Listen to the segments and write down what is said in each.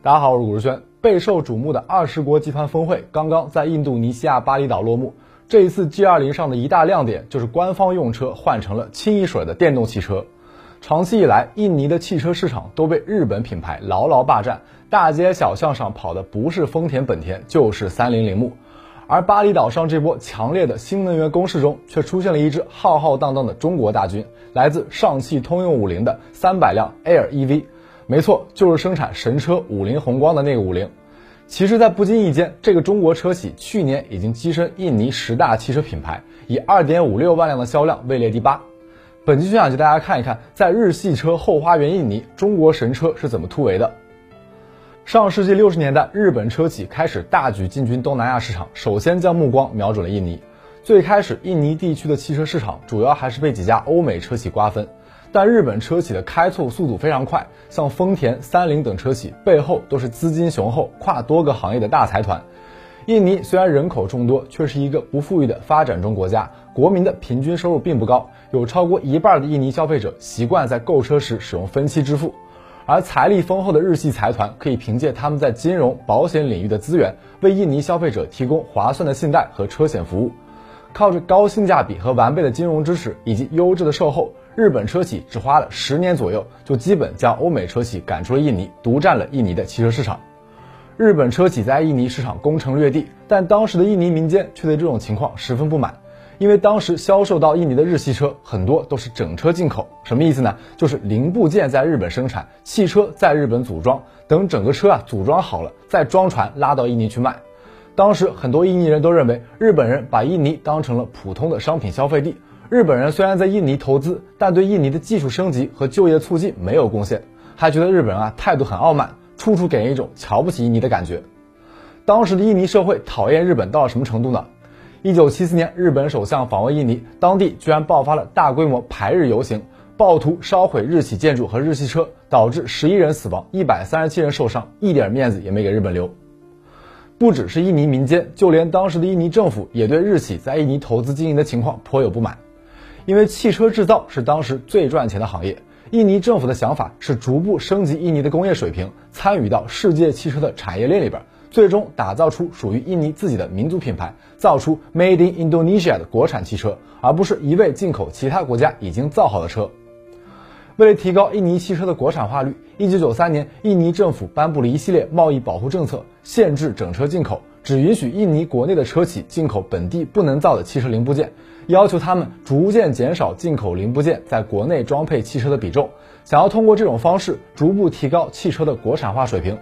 大家好，我是古志轩。备受瞩目的二十国集团峰会刚刚在印度尼西亚巴厘岛落幕。这一次 G20 上的一大亮点就是官方用车换成了清一水的电动汽车。长期以来，印尼的汽车市场都被日本品牌牢牢霸占，大街小巷上跑的不是丰田、本田，就是三菱铃木。而巴厘岛上这波强烈的新能源攻势中，却出现了一支浩浩荡荡的中国大军，来自上汽通用五菱的三百辆 Air EV。没错，就是生产神车五菱宏光的那个五菱。其实，在不经意间，这个中国车企去年已经跻身印尼十大汽车品牌，以二点五六万辆的销量位列第八。本期就想给大家看一看，在日系车后花园印尼，中国神车是怎么突围的。上世纪六十年代，日本车企开始大举进军东南亚市场，首先将目光瞄准了印尼。最开始，印尼地区的汽车市场主要还是被几家欧美车企瓜分。但日本车企的开拓速度非常快，像丰田、三菱等车企背后都是资金雄厚、跨多个行业的大财团。印尼虽然人口众多，却是一个不富裕的发展中国家，国民的平均收入并不高，有超过一半的印尼消费者习惯在购车时使用分期支付，而财力丰厚的日系财团可以凭借他们在金融、保险领域的资源，为印尼消费者提供划算的信贷和车险服务。靠着高性价比和完备的金融支持以及优质的售后。日本车企只花了十年左右，就基本将欧美车企赶出了印尼，独占了印尼的汽车市场。日本车企在印尼市场攻城略地，但当时的印尼民间却对这种情况十分不满，因为当时销售到印尼的日系车很多都是整车进口，什么意思呢？就是零部件在日本生产，汽车在日本组装，等整个车啊组装好了，再装船拉到印尼去卖。当时很多印尼人都认为，日本人把印尼当成了普通的商品消费地。日本人虽然在印尼投资，但对印尼的技术升级和就业促进没有贡献，还觉得日本人啊态度很傲慢，处处给人一种瞧不起印尼的感觉。当时的印尼社会讨厌日本到了什么程度呢？一九七四年，日本首相访问印尼，当地居然爆发了大规模排日游行，暴徒烧毁日企建筑和日系车，导致十一人死亡，一百三十七人受伤，一点面子也没给日本留。不只是印尼民间，就连当时的印尼政府也对日企在印尼投资经营的情况颇有不满。因为汽车制造是当时最赚钱的行业，印尼政府的想法是逐步升级印尼的工业水平，参与到世界汽车的产业链里边，最终打造出属于印尼自己的民族品牌，造出 Made in Indonesia 的国产汽车，而不是一味进口其他国家已经造好的车。为了提高印尼汽车的国产化率，一九九三年，印尼政府颁布了一系列贸易保护政策，限制整车进口，只允许印尼国内的车企进口本地不能造的汽车零部件。要求他们逐渐减少进口零部件在国内装配汽车的比重，想要通过这种方式逐步提高汽车的国产化水平。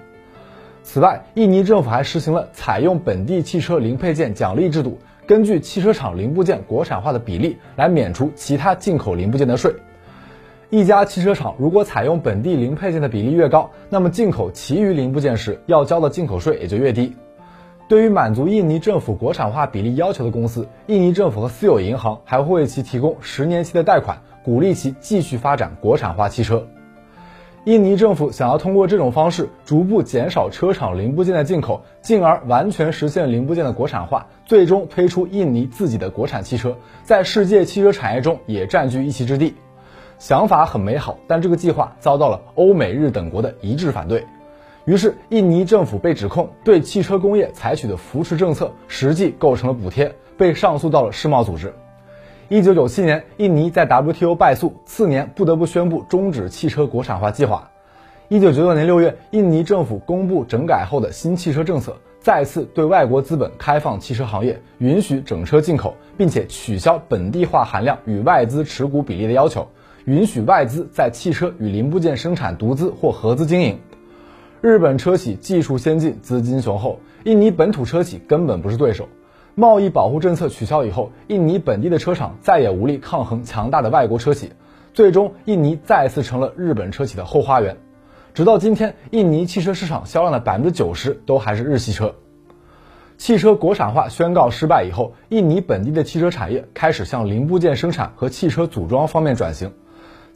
此外，印尼政府还实行了采用本地汽车零配件奖励制度，根据汽车厂零部件国产化的比例来免除其他进口零部件的税。一家汽车厂如果采用本地零配件的比例越高，那么进口其余零部件时要交的进口税也就越低。对于满足印尼政府国产化比例要求的公司，印尼政府和私有银行还会为其提供十年期的贷款，鼓励其继续发展国产化汽车。印尼政府想要通过这种方式逐步减少车厂零部件的进口，进而完全实现零部件的国产化，最终推出印尼自己的国产汽车，在世界汽车产业中也占据一席之地。想法很美好，但这个计划遭到了欧美日等国的一致反对。于是，印尼政府被指控对汽车工业采取的扶持政策实际构成了补贴，被上诉到了世贸组织。一九九七年，印尼在 WTO 败诉，次年不得不宣布终止汽车国产化计划。一九九九年六月，印尼政府公布整改后的新汽车政策，再次对外国资本开放汽车行业，允许整车进口，并且取消本地化含量与外资持股比例的要求，允许外资在汽车与零部件生产独资或合资经营。日本车企技术先进，资金雄厚，印尼本土车企根本不是对手。贸易保护政策取消以后，印尼本地的车厂再也无力抗衡强大的外国车企，最终印尼再次成了日本车企的后花园。直到今天，印尼汽车市场销量的百分之九十都还是日系车。汽车国产化宣告失败以后，印尼本地的汽车产业开始向零部件生产和汽车组装方面转型。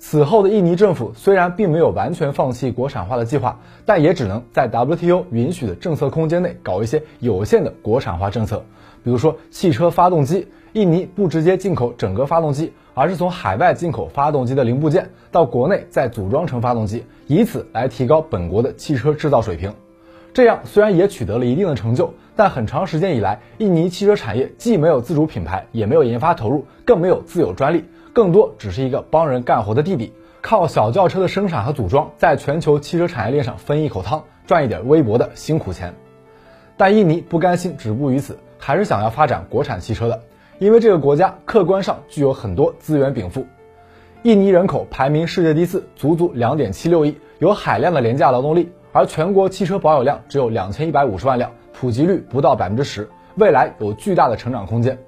此后的印尼政府虽然并没有完全放弃国产化的计划，但也只能在 WTO 允许的政策空间内搞一些有限的国产化政策。比如说汽车发动机，印尼不直接进口整个发动机，而是从海外进口发动机的零部件到国内再组装成发动机，以此来提高本国的汽车制造水平。这样虽然也取得了一定的成就，但很长时间以来，印尼汽车产业既没有自主品牌，也没有研发投入，更没有自有专利，更多只是一个帮人干活的弟弟，靠小轿车的生产和组装，在全球汽车产业链上分一口汤，赚一点微薄的辛苦钱。但印尼不甘心止步于此，还是想要发展国产汽车的，因为这个国家客观上具有很多资源禀赋。印尼人口排名世界第四，足足两点七六亿，有海量的廉价劳动力，而全国汽车保有量只有两千一百五十万辆，普及率不到百分之十，未来有巨大的成长空间。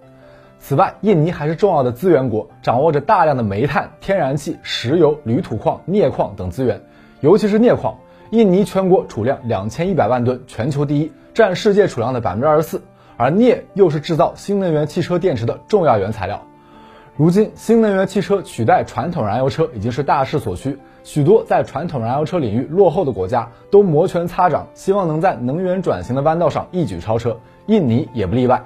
此外，印尼还是重要的资源国，掌握着大量的煤炭、天然气、石油、铝土矿、镍矿等资源，尤其是镍矿。印尼全国储量两千一百万吨，全球第一，占世界储量的百分之二十四。而镍又是制造新能源汽车电池的重要原材料。如今，新能源汽车取代传统燃油车已经是大势所趋，许多在传统燃油车领域落后的国家都摩拳擦掌，希望能在能源转型的弯道上一举超车。印尼也不例外。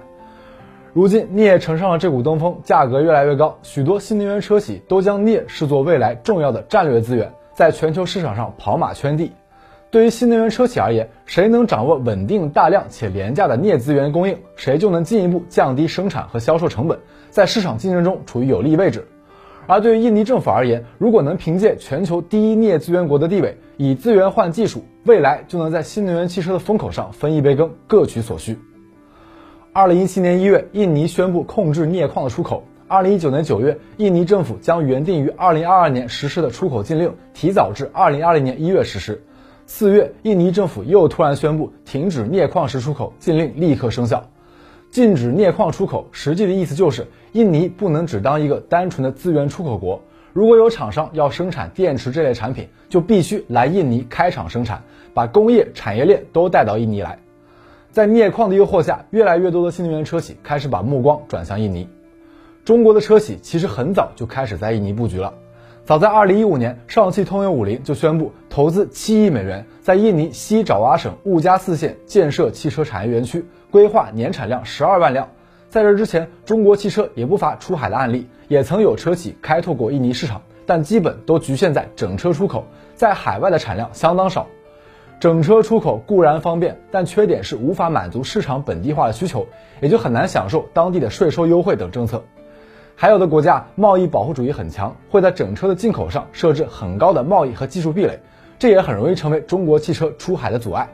如今，镍乘上了这股东风，价格越来越高，许多新能源车企都将镍视作未来重要的战略资源，在全球市场上跑马圈地。对于新能源车企而言，谁能掌握稳定、大量且廉价的镍资源供应，谁就能进一步降低生产和销售成本，在市场竞争中处于有利位置。而对于印尼政府而言，如果能凭借全球第一镍资源国的地位，以资源换技术，未来就能在新能源汽车的风口上分一杯羹，各取所需。二零一七年一月，印尼宣布控制镍矿的出口。二零一九年九月，印尼政府将原定于二零二二年实施的出口禁令提早至二零二零年一月实施。四月，印尼政府又突然宣布停止镍矿石出口，禁令立刻生效。禁止镍矿出口，实际的意思就是印尼不能只当一个单纯的资源出口国。如果有厂商要生产电池这类产品，就必须来印尼开厂生产，把工业产业链都带到印尼来。在镍矿的诱惑下，越来越多的新能源车企开始把目光转向印尼。中国的车企其实很早就开始在印尼布局了。早在2015年，上汽通用五菱就宣布投资7亿美元，在印尼西爪哇省兀加四县建设汽车产业园区，规划年产量十二万辆。在这之前，中国汽车也不乏出海的案例，也曾有车企开拓过印尼市场，但基本都局限在整车出口，在海外的产量相当少。整车出口固然方便，但缺点是无法满足市场本地化的需求，也就很难享受当地的税收优惠等政策。还有的国家贸易保护主义很强，会在整车的进口上设置很高的贸易和技术壁垒，这也很容易成为中国汽车出海的阻碍。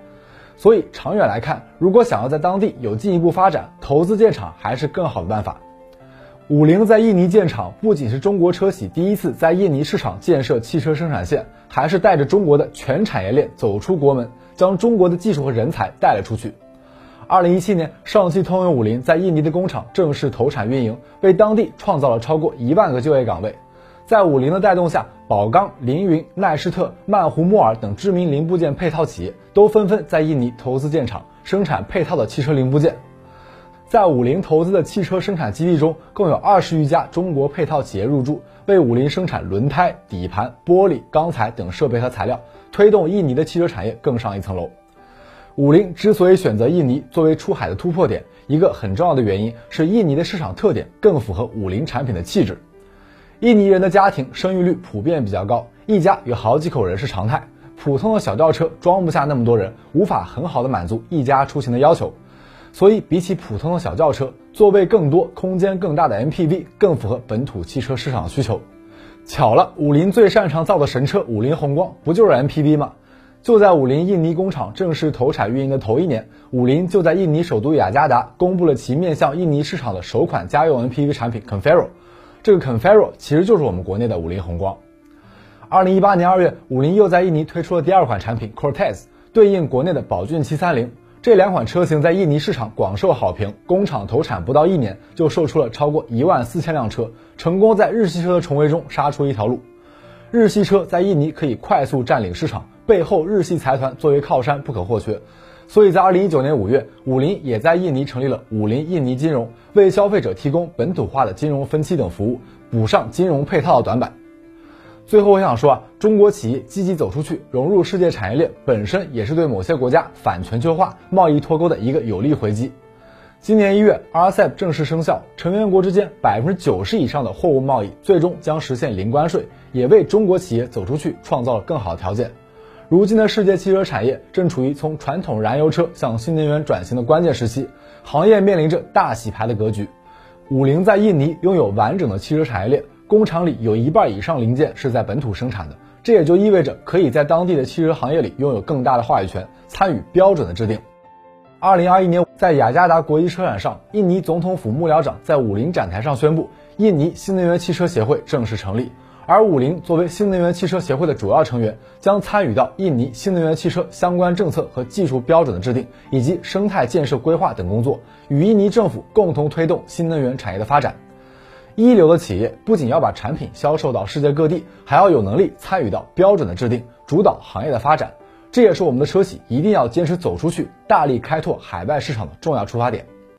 所以长远来看，如果想要在当地有进一步发展，投资建厂还是更好的办法。五菱在印尼建厂，不仅是中国车企第一次在印尼市场建设汽车生产线，还是带着中国的全产业链走出国门，将中国的技术和人才带了出去。二零一七年，上汽通用五菱在印尼的工厂正式投产运营，为当地创造了超过一万个就业岗位。在五菱的带动下，宝钢、凌云、奈施特、曼胡莫尔等知名零部件配套企业都纷纷在印尼投资建厂，生产配套的汽车零部件。在五菱投资的汽车生产基地中，共有二十余家中国配套企业入驻，为五菱生产轮胎、底盘、玻璃、钢材等设备和材料，推动印尼的汽车产业更上一层楼。五菱之所以选择印尼作为出海的突破点，一个很重要的原因是印尼的市场特点更符合五菱产品的气质。印尼人的家庭生育率普遍比较高，一家有好几口人是常态。普通的小轿车装不下那么多人，无法很好的满足一家出行的要求。所以，比起普通的小轿车，座位更多、空间更大的 MPV 更符合本土汽车市场需求。巧了，五菱最擅长造的神车五菱宏光，不就是 MPV 吗？就在五菱印尼工厂正式投产运营的头一年，五菱就在印尼首都雅加达公布了其面向印尼市场的首款家用 MPV 产品 Confero。这个 Confero 其实就是我们国内的五菱宏光。二零一八年二月，五菱又在印尼推出了第二款产品 Cortez，对应国内的宝骏七三零。这两款车型在印尼市场广受好评，工厂投产不到一年就售出了超过一万四千辆车，成功在日系车的重围中杀出一条路。日系车在印尼可以快速占领市场，背后日系财团作为靠山不可或缺。所以在二零一九年五月，五菱也在印尼成立了五菱印尼金融，为消费者提供本土化的金融分期等服务，补上金融配套的短板。最后我想说啊，中国企业积极走出去，融入世界产业链，本身也是对某些国家反全球化、贸易脱钩的一个有力回击。今年一月，RCEP 正式生效，成员国之间百分之九十以上的货物贸易最终将实现零关税，也为中国企业走出去创造了更好的条件。如今的世界汽车产业正处于从传统燃油车向新能源转型的关键时期，行业面临着大洗牌的格局。五菱在印尼拥有完整的汽车产业链，工厂里有一半以上零件是在本土生产的，这也就意味着可以在当地的汽车行业里拥有更大的话语权，参与标准的制定。二零二一年，在雅加达国际车展上，印尼总统府幕僚长在五菱展台上宣布，印尼新能源汽车协会正式成立。而五菱作为新能源汽车协会的主要成员，将参与到印尼新能源汽车相关政策和技术标准的制定，以及生态建设规划等工作，与印尼政府共同推动新能源产业的发展。一流的企业不仅要把产品销售到世界各地，还要有能力参与到标准的制定，主导行业的发展。这也是我们的车企一定要坚持走出去，大力开拓海外市场的重要出发点。